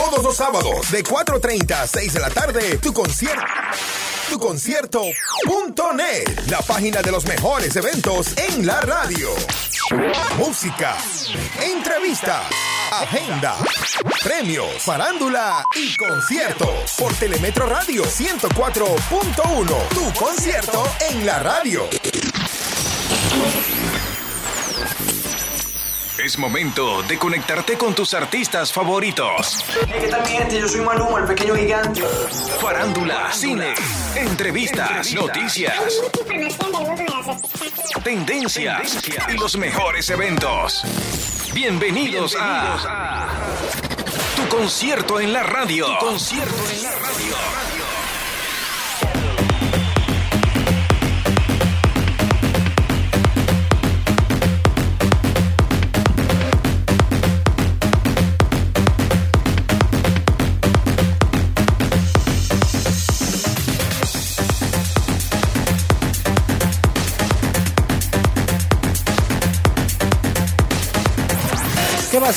Todos los sábados de 4.30 a 6 de la tarde, tu concierto. Tu concierto.net, la página de los mejores eventos en la radio. Música, entrevistas, agenda, premios, farándula y conciertos. Por Telemetro Radio 104.1, tu concierto en la radio. Es momento de conectarte con tus artistas favoritos. ¿Qué tal mi gente? Yo soy Maluma, el pequeño gigante. Farándula, cine, entrevistas, noticias, tendencias y los mejores eventos. Bienvenidos a Tu concierto en la radio. Tu concierto en la radio.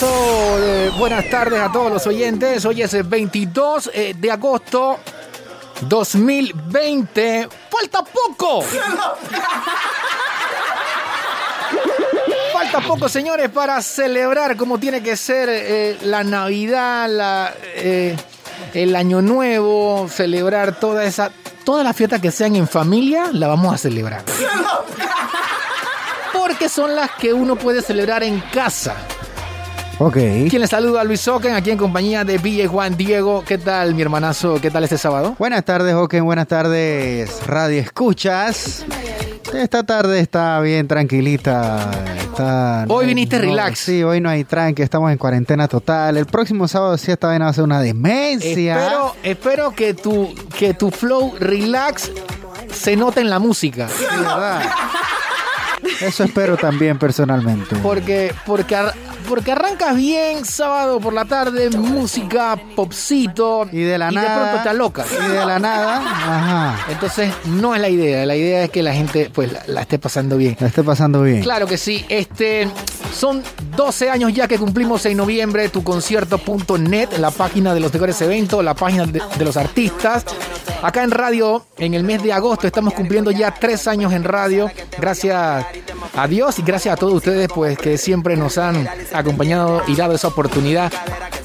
Eh, buenas tardes a todos los oyentes. Hoy es el 22 eh, de agosto 2020. ¡Falta poco! Falta poco, señores, para celebrar como tiene que ser eh, la Navidad, la, el Año Nuevo, celebrar toda esa, todas las fiestas que sean en familia, la vamos a celebrar. Porque son las que uno puede celebrar en casa. Ok. Quien les saluda a Luis Oken, aquí en compañía de Ville Juan Diego. ¿Qué tal, mi hermanazo? ¿Qué tal este sábado? Buenas tardes, Oken. Buenas tardes, Radio Escuchas. Esta tarde está bien tranquilita. Está, Hoy viniste relax. Sí, hoy no hay tranque. Estamos en cuarentena total. El próximo sábado sí esta vaina va a ser una demencia. Espero, espero que tu, que tu flow relax se note en la música. Sí, ¿verdad? Eso espero también personalmente. Porque, porque, porque arrancas bien sábado por la tarde, música, popcito. Y de la y nada. de pronto te alocas. Y de la nada. Ajá. Entonces, no es la idea. La idea es que la gente pues la, la esté pasando bien. La esté pasando bien. Claro que sí. Este, son 12 años ya que cumplimos en noviembre tu concierto.net, la página de los mejores eventos, la página de, de los artistas. Acá en radio, en el mes de agosto, estamos cumpliendo ya tres años en radio. Gracias a Dios y gracias a todos ustedes, pues que siempre nos han acompañado y dado esa oportunidad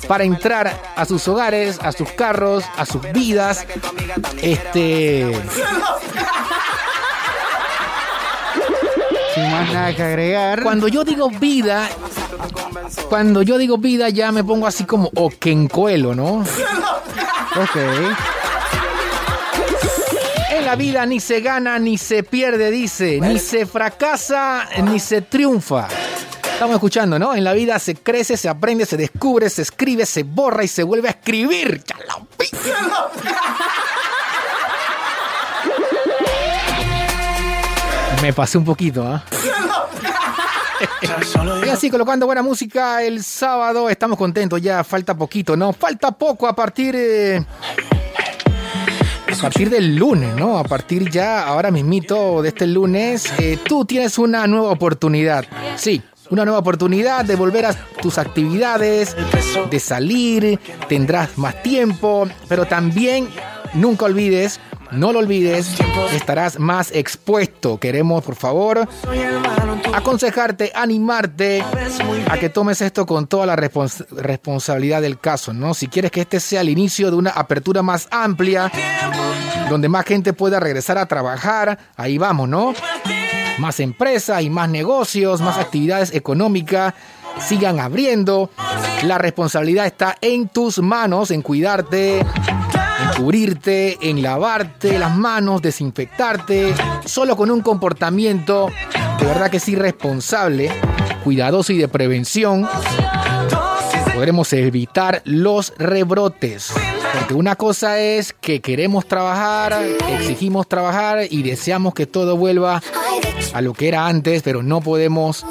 para entrar a sus hogares, a sus carros, a sus vidas. Este. Sin más nada que agregar. Cuando yo digo vida, cuando yo digo vida ya me pongo así como oquencoelo, ¿no? Ok. La vida ni se gana ni se pierde, dice, ni se fracasa ni se triunfa. Estamos escuchando, ¿no? En la vida se crece, se aprende, se descubre, se escribe, se borra y se vuelve a escribir. Me pasé un poquito, ¿ah? Y así colocando buena música el sábado, estamos contentos ya, falta poquito, ¿no? Falta poco a partir eh, a partir del lunes, ¿no? A partir ya, ahora mismito de este lunes, eh, tú tienes una nueva oportunidad. Sí, una nueva oportunidad de volver a tus actividades, de salir, tendrás más tiempo, pero también nunca olvides, no lo olvides, estarás más expuesto. Queremos, por favor, aconsejarte, animarte a que tomes esto con toda la respons- responsabilidad del caso, ¿no? Si quieres que este sea el inicio de una apertura más amplia, donde más gente pueda regresar a trabajar, ahí vamos, ¿no? Más empresas y más negocios, más actividades económicas sigan abriendo. La responsabilidad está en tus manos, en cuidarte, cubrirte, en lavarte las manos, desinfectarte, solo con un comportamiento de verdad que sí responsable, cuidadoso y de prevención, podremos evitar los rebrotes. Porque una cosa es que queremos trabajar, exigimos trabajar y deseamos que todo vuelva a lo que era antes, pero no podemos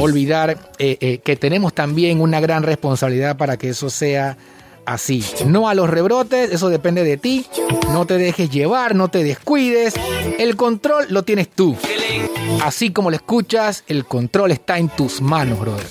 olvidar eh, eh, que tenemos también una gran responsabilidad para que eso sea así. No a los rebrotes, eso depende de ti. No te dejes llevar, no te descuides. El control lo tienes tú. Así como lo escuchas, el control está en tus manos, brother.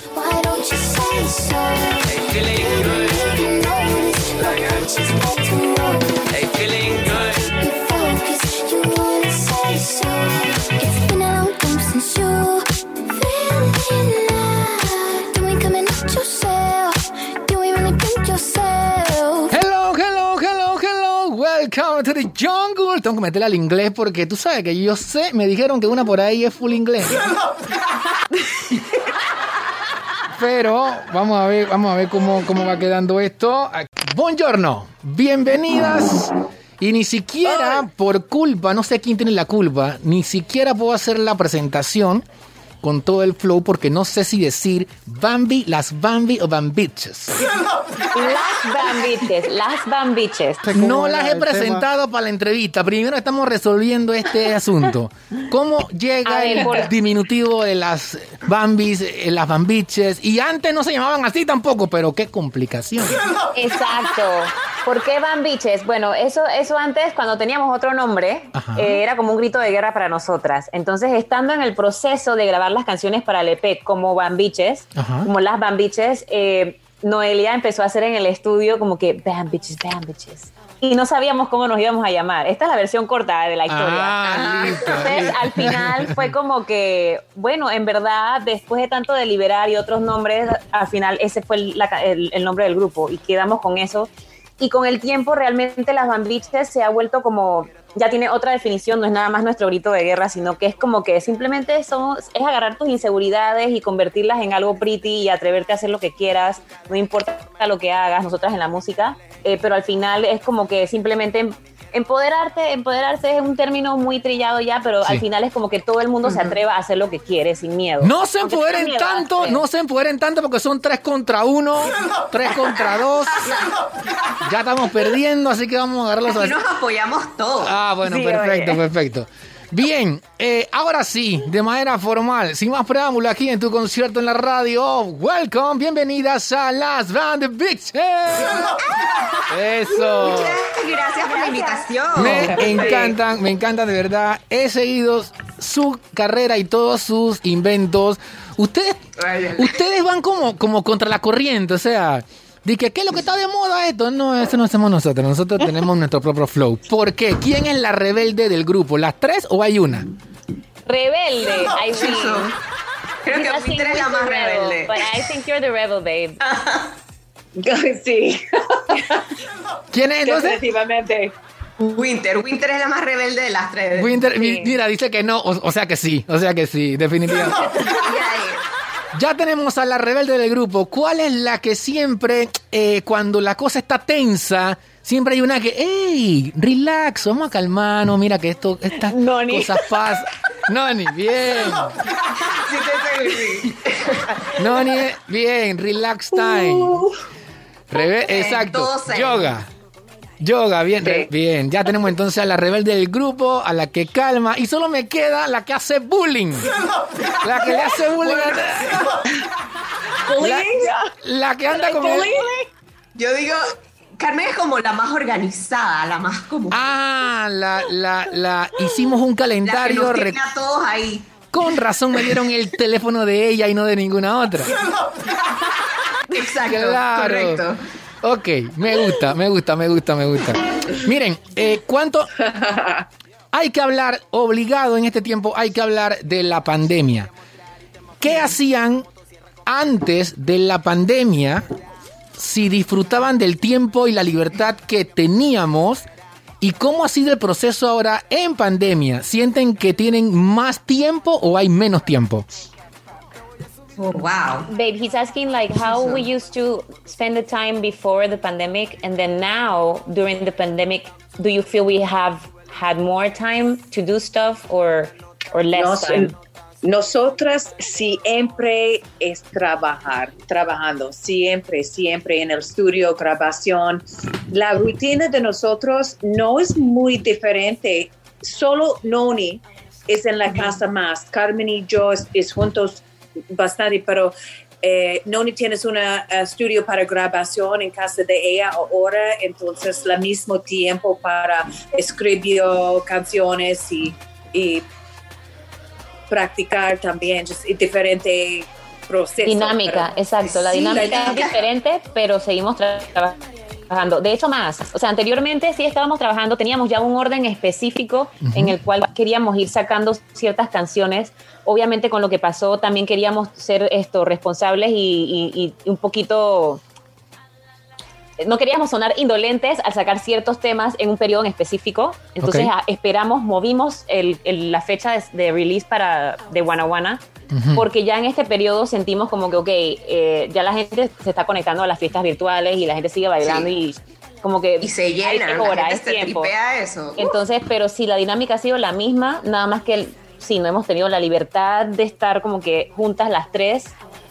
Tengo que meterle al inglés porque tú sabes que yo sé, me dijeron que una por ahí es full inglés. Pero vamos a ver, vamos a ver cómo, cómo va quedando esto. Buongiorno, bienvenidas. Y ni siquiera por culpa, no sé quién tiene la culpa, ni siquiera puedo hacer la presentación con todo el flow porque no sé si decir Bambi, las Bambi o Bambiches. Las Bambiches, las Bambiches. No las he presentado para la entrevista. Primero estamos resolviendo este asunto. ¿Cómo llega ver, el por- diminutivo de las Bambis, eh, las Bambiches? Y antes no se llamaban así tampoco, pero qué complicación. Exacto. ¿Por qué Bambiches? Bueno, eso, eso antes, cuando teníamos otro nombre, eh, era como un grito de guerra para nosotras. Entonces, estando en el proceso de grabar las canciones para el EP como Bambiches, Ajá. como las Bambiches, eh, Noelia empezó a hacer en el estudio como que Bambiches, Bambiches. Y no sabíamos cómo nos íbamos a llamar. Esta es la versión corta de la historia. Ah, Entonces, listo. al final fue como que, bueno, en verdad, después de tanto deliberar y otros nombres, al final ese fue el, la el nombre del grupo y quedamos con eso. Y con el tiempo, realmente las Bambiches se ha vuelto como, ya tiene otra definición, no es nada más nuestro grito de guerra, sino que es como que simplemente somos, es agarrar tus inseguridades y convertirlas en algo pretty y atreverte a hacer lo que quieras, no importa lo que hagas, nosotras en la música, eh, pero al final es como que simplemente empoderarte, empoderarse es un término muy trillado ya, pero Sí. al final es como que todo el mundo se atreva a hacer lo que quiere sin miedo. No se Aunque empoderen miedo, tanto, no se empoderen tanto porque son tres contra uno, tres contra dos. Ya estamos perdiendo, así que vamos a agarrarlos Aquí nos apoyamos todos. Ah, bueno, Sí, perfecto, oye. perfecto. Bien, eh, ahora sí, de manera formal, sin más preámbulo aquí en tu concierto en la radio, welcome, bienvenidas a las Band Bitches. Eso. Muchas gracias por la invitación. Me encantan, me encantan de verdad. He seguido su carrera y todos sus inventos. Ustedes, ustedes van como, como contra la corriente, o sea, que qué es lo que está de moda esto. No, eso no hacemos nosotros. Nosotros tenemos nuestro propio flow. ¿Por qué? ¿Quién es la rebelde del grupo? ¿Las tres o hay una? Rebelde, I win. Eso. Creo que Winter es la más rebel, rebelde. But I think you're the rebel, babe. Sí, ¿Quién es entonces? definitivamente. Winter. Winter es la más rebelde de las tres. Winter, Sí. mi- mira, dice que no, o, o sea que sí, o sea que sí, definitivamente. Ya tenemos a la rebelde del grupo. ¿Cuál es la que siempre, eh, cuando la cosa está tensa, siempre hay una que, hey, relax, vamos a calmarnos, mira que esto, estas Noni. cosas pasan. Noni, bien. Noni, bien, relax time. Rebe- exacto. Yoga. Yoga, bien, bien. Ya tenemos entonces a la rebelde del grupo, a la que calma, y solo me queda la que hace bullying. La que le hace bullying. a- La, la que anda con el... Yo digo, Carmen es como la más organizada, la más como... Ah, la, la, la, hicimos un la que calendario. nos tiene a todos ahí. Con razón me dieron el teléfono de ella y no de ninguna otra. Exacto, Claro. correcto. Ok, me gusta, me gusta, me gusta, me gusta. Miren, eh, ¿cuánto hay que hablar, obligado en este tiempo, hay que hablar de la pandemia? ¿Qué hacían antes de la pandemia si disfrutaban del tiempo y la libertad que teníamos? ¿Y cómo ha sido el proceso ahora en pandemia? ¿Sienten que tienen más tiempo o hay menos tiempo? Oh, wow. Babe, he's asking like how we used to spend the time before the pandemic, and then now during the pandemic, do you feel we have had more time to do stuff or or less time? nosotras siempre es trabajar, trabajando, siempre, siempre en el estudio, grabación. La rutina de nosotros no es muy diferente, solo Noni es en la casa más, Carmen y yo es, es juntos bastante, pero eh, Noni tienes un estudio para grabación en casa de ella ahora, entonces al mismo tiempo para escribir canciones y, y practicar también, just diferente proceso. Dinámica, pero- exacto. La Sí, dinámica es dinámica. diferente, pero seguimos tra- trabajando. De hecho, más. O sea, anteriormente sí estábamos trabajando, teníamos ya un orden específico en el cual queríamos ir sacando ciertas canciones. Obviamente, con lo que pasó, también queríamos ser esto responsables y, y- y un poquito no queríamos sonar indolentes al sacar ciertos temas en un periodo en específico. Entonces Ok. a- esperamos, movimos el- el- la fecha de, de release para de Wanna Wanna, porque ya en este periodo sentimos como que, ok, eh, ya la gente se está conectando a las fiestas virtuales y la gente sigue bailando y como que... Y se hay- llena, la gente se tiempo. tripea eso. Entonces, pero sí, la dinámica ha sido la misma, nada más que sí, no hemos tenido la libertad de estar como que juntas las tres,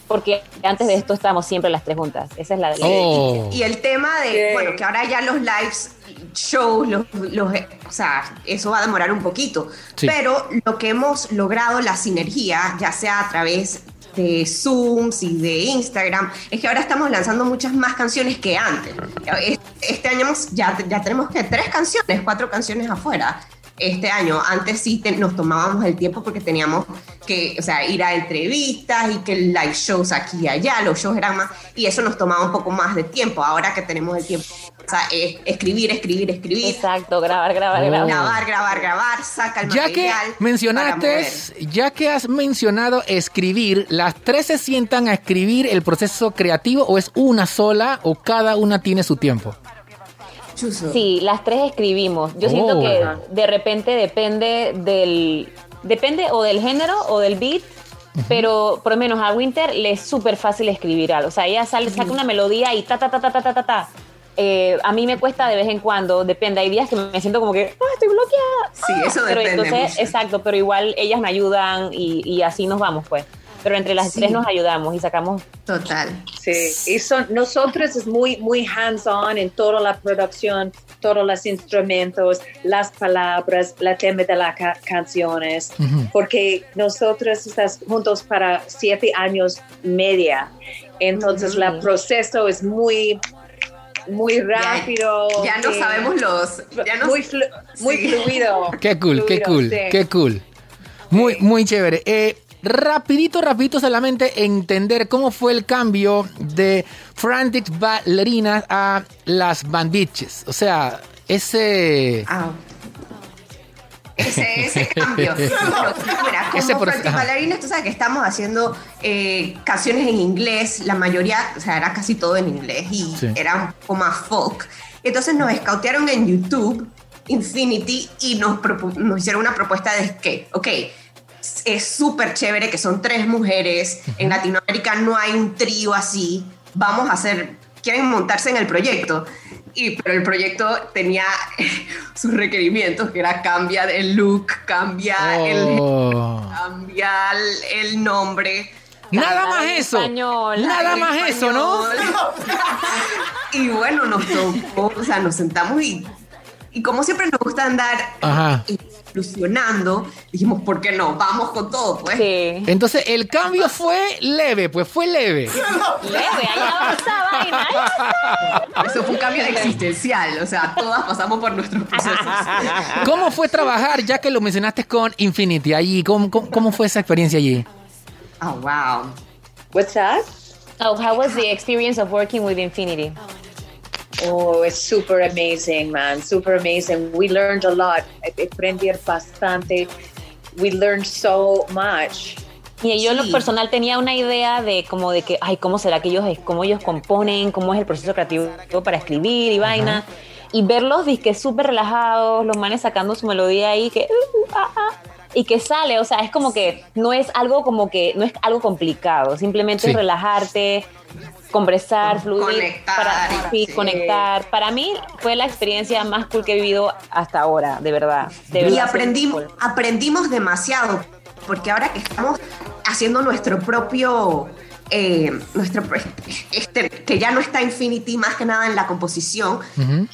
porque antes de esto estábamos siempre las tres juntas. Esa es la Oh. Y el tema de, Sí. bueno, que ahora ya los lives, shows, los, los- o sea, eso va a demorar un poquito. Sí. Pero lo que hemos logrado, la sinergia, ya sea a través de Zooms y de Instagram, es que ahora estamos lanzando muchas más canciones que antes. Es- Este año ya, ya tenemos que tres canciones, cuatro canciones afuera. Este año, antes sí te- nos tomábamos el tiempo porque teníamos que, o sea, ir a entrevistas y que live shows aquí y allá, los shows eran más, y eso nos tomaba un poco más de tiempo. Ahora que tenemos el tiempo, o sea, es escribir, escribir, escribir, Exacto, grabar, grabar, Oh. grabar. grabar, grabar, grabar, saca el Ya que material. mencionaste, ya que has mencionado escribir, ¿las tres se sientan a escribir el proceso creativo o es una sola o cada una tiene su tiempo? Chuzo. Sí, las tres escribimos. Yo Oh. siento que Ajá. de repente depende del. Depende o del género o del beat. Pero por lo menos a Winter le es súper fácil escribir algo. O sea, ella sale, saca una melodía y ta, ta, ta, ta, ta, ta, ta, ta. Eh, a mí me cuesta de vez en cuando, depende. Hay días que me siento como que, ah, estoy bloqueada. Sí, eso Pero depende entonces, mucho. exacto, pero igual ellas me ayudan y, y así nos vamos, pues. Pero entre las Sí. tres nos ayudamos y sacamos Total. Sí, y son, nosotros es muy, muy hands-on en toda la producción, todos los instrumentos, las palabras, la tema de las ca- canciones, porque nosotros estamos juntos para siete años media, entonces Ujú. el proceso es muy, muy rápido. Ya no sí. sabemos los. Ya muy, flu- muy Sí. fluido. Qué cool, qué Fluido, cool, sí. qué cool. Muy, muy chévere. Eh, rapidito, rapidito solamente entender cómo fue el cambio de Frantic Ballerinas a las Bandiches. O sea, ese... Ah. Ese, ese cambio. Bueno, mira, como Ese. Ballerinas, tú sabes que estamos haciendo eh, canciones en inglés, la mayoría, o sea, era casi todo en inglés y Sí. era un poco más folk. Entonces nos escautearon en YouTube, Infinity, y nos, nos hicieron una propuesta de que, ok, es súper chévere que son tres mujeres, en Latinoamérica no hay un trío así, vamos a hacer, quieren montarse en el proyecto. Y, pero el proyecto tenía sus requerimientos, que era cambia el look, cambia, el, Oh. cambia el, nombre. Nada más eso. español, Nada más eso, ¿no? y bueno, nos tocó, o sea, nos sentamos y, y como siempre nos gusta andar Ajá. ilusionando, dijimos, ¿por qué no? Vamos con todo, pues. Sí. Entonces el cambio fue leve, pues fue leve. Leve, va esa vaina. Eso fue un cambio existencial, o sea, todas pasamos por nuestros procesos. ¿Cómo fue trabajar, ya que lo mencionaste con Infinity allí? ¿Cómo, cómo, cómo fue esa experiencia allí? Oh, wow. What's that? Oh, how was the experience of working with Infinity? Oh, it's super amazing, man. Super amazing. We learned a lot. Aprendí bastante. We learned so much. Y yo en lo personal tenía una idea de como de que, ay, ¿cómo será que ellos, cómo ellos componen? ¿Cómo es el proceso creativo para escribir y vaina? Y verlos, que súper relajados, los manes sacando su melodía ahí, que... uh, ah, ah, y que sale, o sea, es como que no es algo como que, no es algo complicado, simplemente Sí. es relajarte, conversar, fluir, Conectar, para, sí, sí. conectar. Para mí fue la experiencia más cool que he vivido hasta ahora, de verdad. De Y verdad, aprendimos, súper cool. aprendimos demasiado, porque ahora que estamos haciendo nuestro propio, eh, nuestro, este, que ya no está Infinity más que nada en la composición, Ujú. una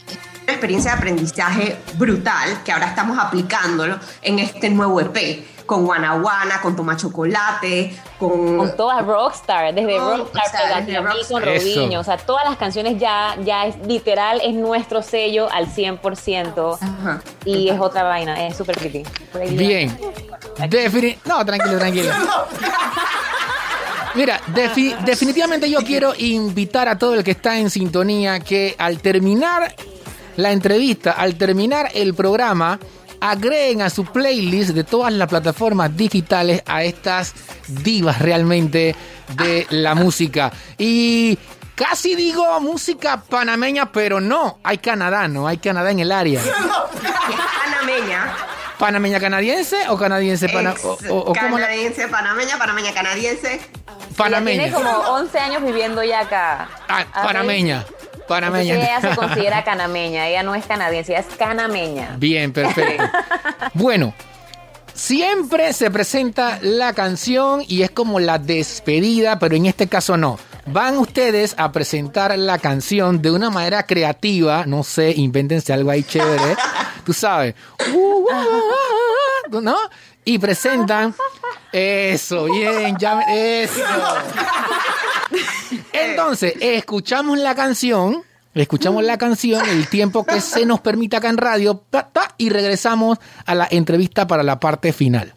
experiencia de aprendizaje brutal que ahora estamos aplicándolo en este nuevo EP con Guanaguana, con Toma Chocolate, con... Con todas Rockstar, desde Rockstar, o sea, desde a mí con. Robinho, o sea, todas las canciones ya, ya es literal, es nuestro sello al 100% Ajá. y es otra vaina, es súper pretty. Bien. Defini- no, tranquilo, tranquilo. Mira, defi- definitivamente yo quiero invitar a todo el que está en sintonía que al terminar la entrevista, al terminar el programa, agreguen a su playlist de todas las plataformas digitales a estas divas realmente de la música. Y Casi digo música panameña, pero no. Hay Canadá, no hay Canadá en el área. Panameña. ¿Panameña canadiense o canadiense pana Ex- o, o- o cómo la- canadiense, panameña, panameña canadiense. Panameña? tiene como 11 años viviendo ya acá. Ah, Ah, panameña. Panameña. ella se considera canameña. Ella no es canadiense, ella es canameña. Bien, perfecto. Bueno, siempre se presenta la canción y es como la despedida, pero en este caso no. Van ustedes a presentar la canción de una manera creativa, no sé, invéntense algo ahí chévere, tú sabes. ¿No? Y presentan eso, bien, ya eso. Entonces, escuchamos la canción, escuchamos la canción el tiempo que se nos permita acá en radio ta, ta, y regresamos a la entrevista para la parte final.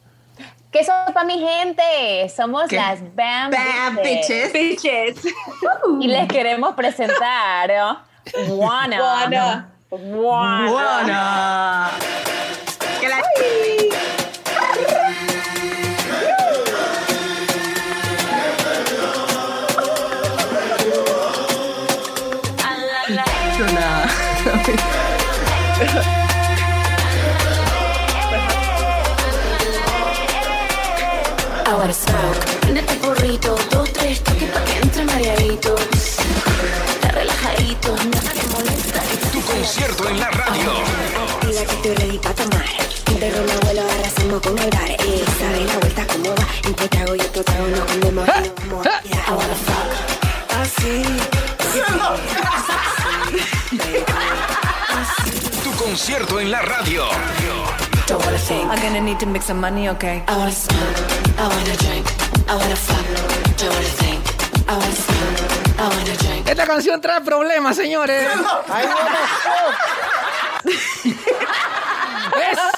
¿Qué sopa, mi gente? Somos ¿Qué? las Bam, Bad Bitches. Y les queremos presentar ¿no? Wanna. Wanna. Que la- Ahora smoke, prende tu porrito, dos, tres toques pa' que entre mareadito. Está relajadito, nada te molesta. Tu concierto en la radio. Dile que estoy ready pa' tomar. De ron abuelo arrasamos con el bar. Eh, sabe la vuelta cómo va. Entre trago y otro trago nos comemos y. Yeah, I wanna fuck. Así. concierto en la radio. Don't wanna think. I'm gonna need to make some money, okay? I wanna smoke. I wanna drink. I wanna fuck. Don't wanna think. I wanna smoke. I wanna drink. Esta canción trae problemas, señores. Es, es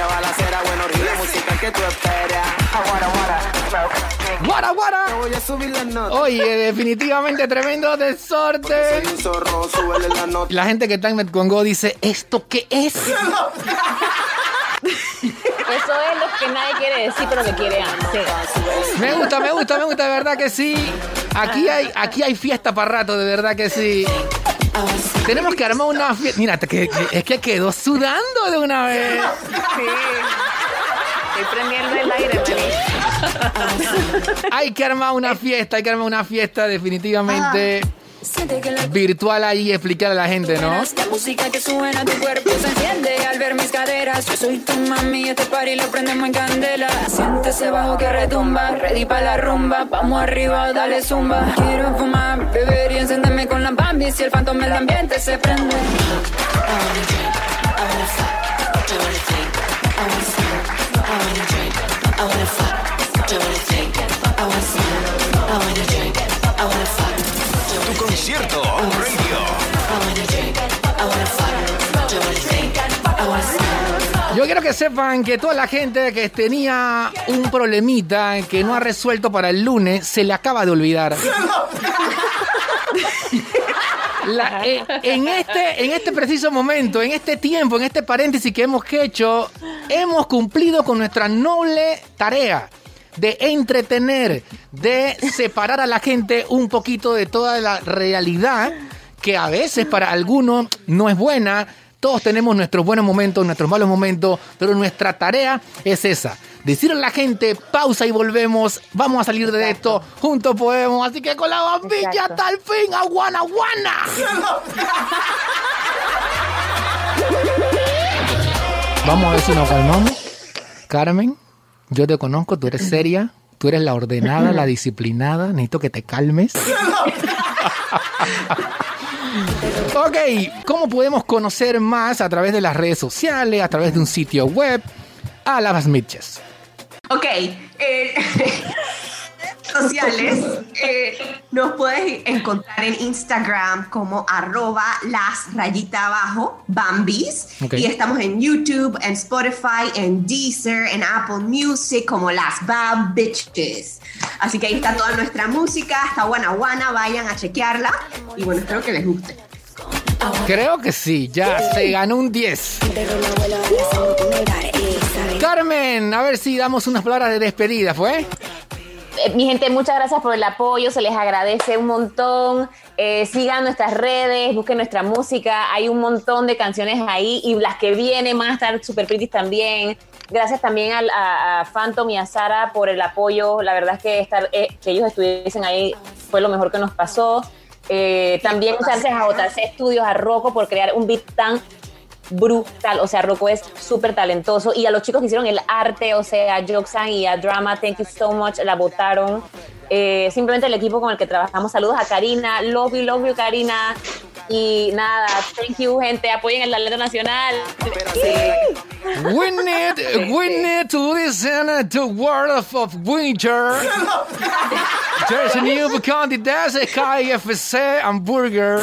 quiere balacera. Bueno, ríe música que tú esperas. Guara, guara. Voy a subir la nota. Oye, definitivamente tremendo desorden. Soy un zorro, súbele la nota. Y la gente que está en Metcongo dice, ¿esto qué es? Eso es lo que nadie quiere decir, pero que quiere hacer. Me gusta, me gusta, me gusta, de verdad que sí. Aquí hay, aquí hay fiesta para rato, de verdad que sí. Tenemos que armar una fiesta. Mira, que, que- es que quedó sudando de una vez. Sí. Estoy prendiendo el aire, Hay que armar una fiesta, hay que armar una fiesta definitivamente virtual ahí y explicarle a la gente, ¿no? La música que suena a tu cuerpo se enciende al ver mis caderas. Yo soy tu mami, este party lo prendemos en candela. Siente ese bajo que retumba, ready pa' la rumba. Vamos arriba, dale zumba. Quiero fumar, beber y encenderme con la bambi. Si el fantoma el ambiente se prende. I wanna fuck. Don't wanna think. I wanna smoke. I wanna drink. I wanna fuck. Yo quiero que sepan que toda la gente que tenía un problemita que no ha resuelto para el lunes se le acaba de olvidar. Eh, en, este, en este preciso momento, en este tiempo, en este paréntesis que hemos hecho, hemos cumplido con nuestra noble tarea de entretener, de separar a la gente un poquito de toda la realidad que a veces para algunos no es buena. Todos tenemos nuestros buenos momentos, nuestros malos momentos, pero nuestra tarea es esa. Decirle a la gente, pausa y volvemos, vamos a salir de esto, juntos podemos, así que con la bombilla Exacto. hasta el fin, aguana, aguana. Vamos a ver si nos calmamos. Carmen, yo te conozco, tú eres seria, tú eres la ordenada, la disciplinada, necesito que te calmes. Ok, ¿cómo podemos conocer más a través de las redes sociales, a través de un sitio web? A las Mitches. Ok. eh, sociales, eh, nos puedes encontrar en Instagram como arroba las rayita abajo, Bambis. Y estamos en YouTube, en Spotify, en Deezer, en Apple Music como las Bad Bitches. Así que ahí está toda nuestra música, está buena buena, vayan a chequearla. Y bueno, espero que les guste. Creo que sí, ya se ganó un 10. Carmen, a ver si damos unas palabras de despedida, ¿fue? Eh, Mi gente, muchas gracias por el apoyo, se les agradece un montón. Eh, sigan nuestras redes, busquen nuestra música, hay un montón de canciones ahí y las que vienen van a estar super pretty también. Gracias también a, a Phantom y a Sara por el apoyo. La verdad es que, estar, eh, que ellos estuviesen ahí fue lo mejor que nos pasó. Eh, también gracias a JC Studios, a Rocco por crear un beat tan brutal. O sea, Rocco es súper talentoso. Y a los chicos que hicieron el arte, o sea, Joxan y a Drama, thank you so much. La votaron. Eh, simplemente el equipo con el que trabajamos. Saludos a Karina. Love you, love you, Karina. Y nada, thank you, gente. Apoyen el atleta nacional. We need, we need to listen to World of, of Winter. There's a new candidate, KFC Hamburger.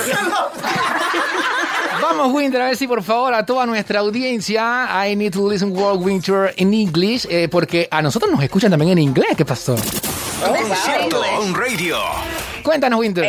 Vamos, Winter, a ver si por favor a toda nuestra audiencia, I need to listen World Winter in English, eh, porque a nosotros nos escuchan también en inglés. ¿Qué pasó? Concierto on Radio. Cuéntanos, Winter.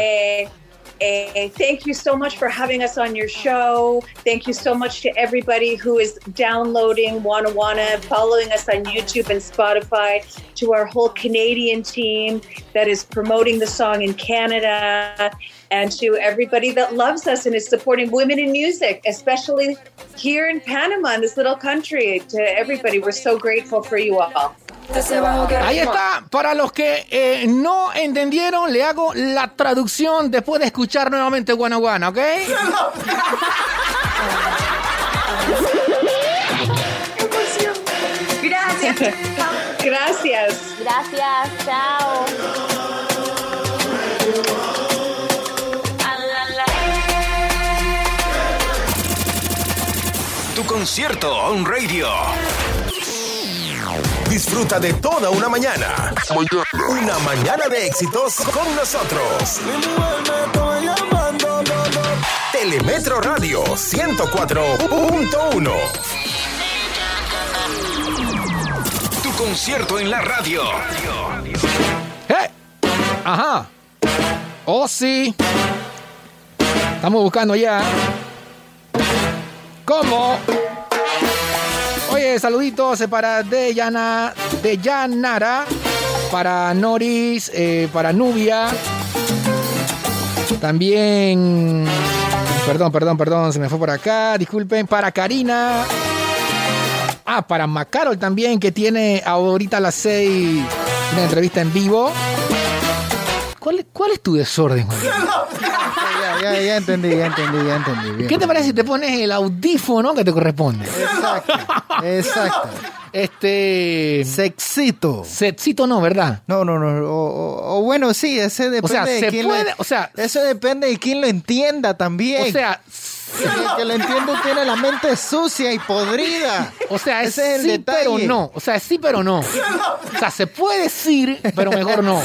Eh, eh, thank you so much for having us on your show. Thank you so much to everybody who is downloading Wanna Wanna, following us on YouTube and Spotify, to our whole Canadian team that is promoting the song in Canada, and to everybody that loves us and is supporting women in music, especially here in Panama, in this little country. To everybody, we're so grateful for you all. Ahí está, para los que eh, no entendieron, le hago la traducción después de escuchar nuevamente Guana Guana, ¿ok? Gracias. Gracias. Gracias, chao. Tu concierto on Radio. Disfruta de toda una mañana. Una mañana de éxitos con nosotros. Telemetro Radio 104.1. Tu concierto en la radio. ¡Eh! Ajá. Oh, sí. Estamos buscando ya. ¿Cómo? Oye, saluditos eh, para Deyana, Deyanara, para Noris, eh, para Nubia. También. Perdón, perdón, perdón, se me fue por acá. Disculpen. Para Karina. Ah, para Macarol también, que tiene ahorita a las 6 una entrevista en vivo. ¿Cuál, cuál es tu desorden, Juan? Ya, ya, entendí, ya entendí, ya entendí. bien. ¿Qué te parece si te pones el audífono que te corresponde? Exacto, exacto. Este. Sexito. Sexito no, ¿verdad? No, no, no. O, o- o bueno, sí, ese depende O sea, de se quién puede, lo, o sea, Eso depende de quién lo entienda también. o sea, el que lo entiende tiene la mente sucia y podrida. o sea, es Ese es el sí, pero detalle. no. O sea, es sí, pero no. O sea, se puede decir, pero mejor no.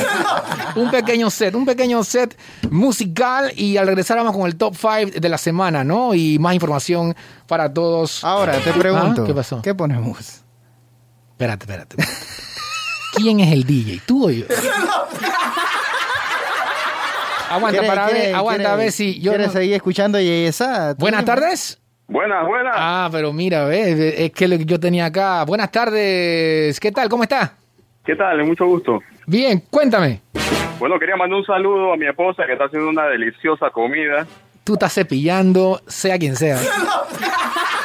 Un pequeño set, un pequeño set musical y al regresar vamos con el top 5 de la semana, ¿no? Y más información para todos. Ahora, te pregunto. Ah, ¿Qué pasó? ¿Qué ponemos? Espérate, espérate. espérate. ¿Quién es el DJ? ¿Tú o yo? Aguanta ¿Quiere- para ver, aguanta quiere- a ver si yo. ¿Quieres no- seguir escuchando Yeyesa? Buenas tardes. Buenas, buenas. Ah, pero mira, ve, es que lo que yo tenía acá. Buenas tardes. ¿Qué tal? ¿Cómo está? ¿Qué tal? Mucho gusto. Bien, cuéntame. Bueno, quería mandar un saludo a mi esposa que está haciendo una deliciosa comida. Tú estás cepillando, sea quien sea.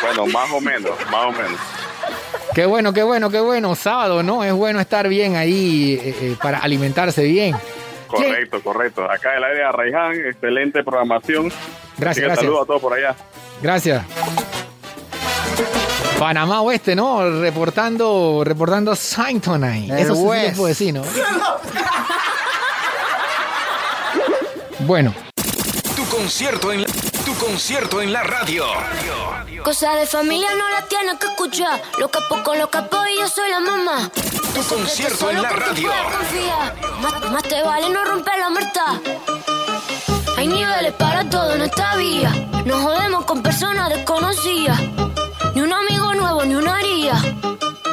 Bueno, más o menos, más o menos. Qué bueno, qué bueno, qué bueno. Sábado, ¿no? Es bueno estar bien ahí eh, eh, para alimentarse bien. Correcto, correcto. Acá el área de Arraiján, excelente programación. Gracias, gracias. saludo a todos por allá. Gracias. Panamá Oeste, ¿no? Reportando, reportando Sainton ahí. El Eso sí se West. puede decir, ¿no? Bueno, Tu concierto en la, tu concierto en la radio. Cosa de familia no la tienes que escuchar. Los capos con los capos y yo soy la mamá. Tu concierto en la radio. Más te vale no romper la muerta. Hay niveles para todo en esta vía. No jodemos con personas desconocidas. Ni un amigo nuevo, ni una haría.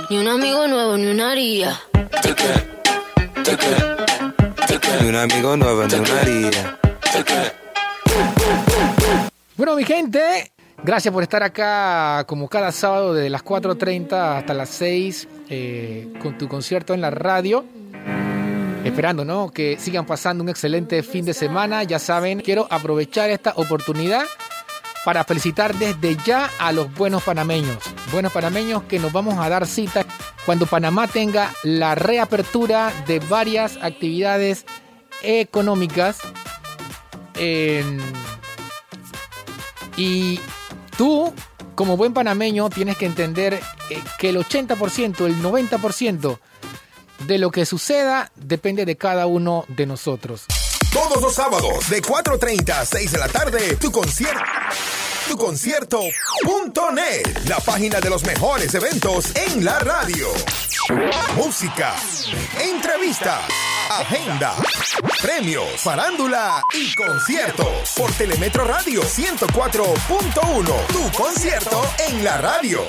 Ni un amigo nuevo, ni una haría. Ni un amigo nuevo, ni una haría. Bueno, mi gente, gracias por estar acá como cada sábado desde las 4.30 hasta las 6 eh, con tu concierto en la radio. Esperando, ¿no? Que sigan pasando un excelente fin de semana. Ya saben, quiero aprovechar esta oportunidad para felicitar desde ya a los buenos panameños. Buenos panameños que nos vamos a dar cita cuando Panamá tenga la reapertura de varias actividades económicas. Y tú, como buen panameño, tienes que entender eh, que el 80%, el 90% de lo que suceda depende de cada uno de nosotros. Todos los sábados de 4.30 a 6 de la tarde, tu concierto. Tu concierto.net, la página de los mejores eventos en la radio. Música, entrevistas, agenda, premios, farándula y conciertos. Por Telemetro Radio 104.1, tu concierto en la radio.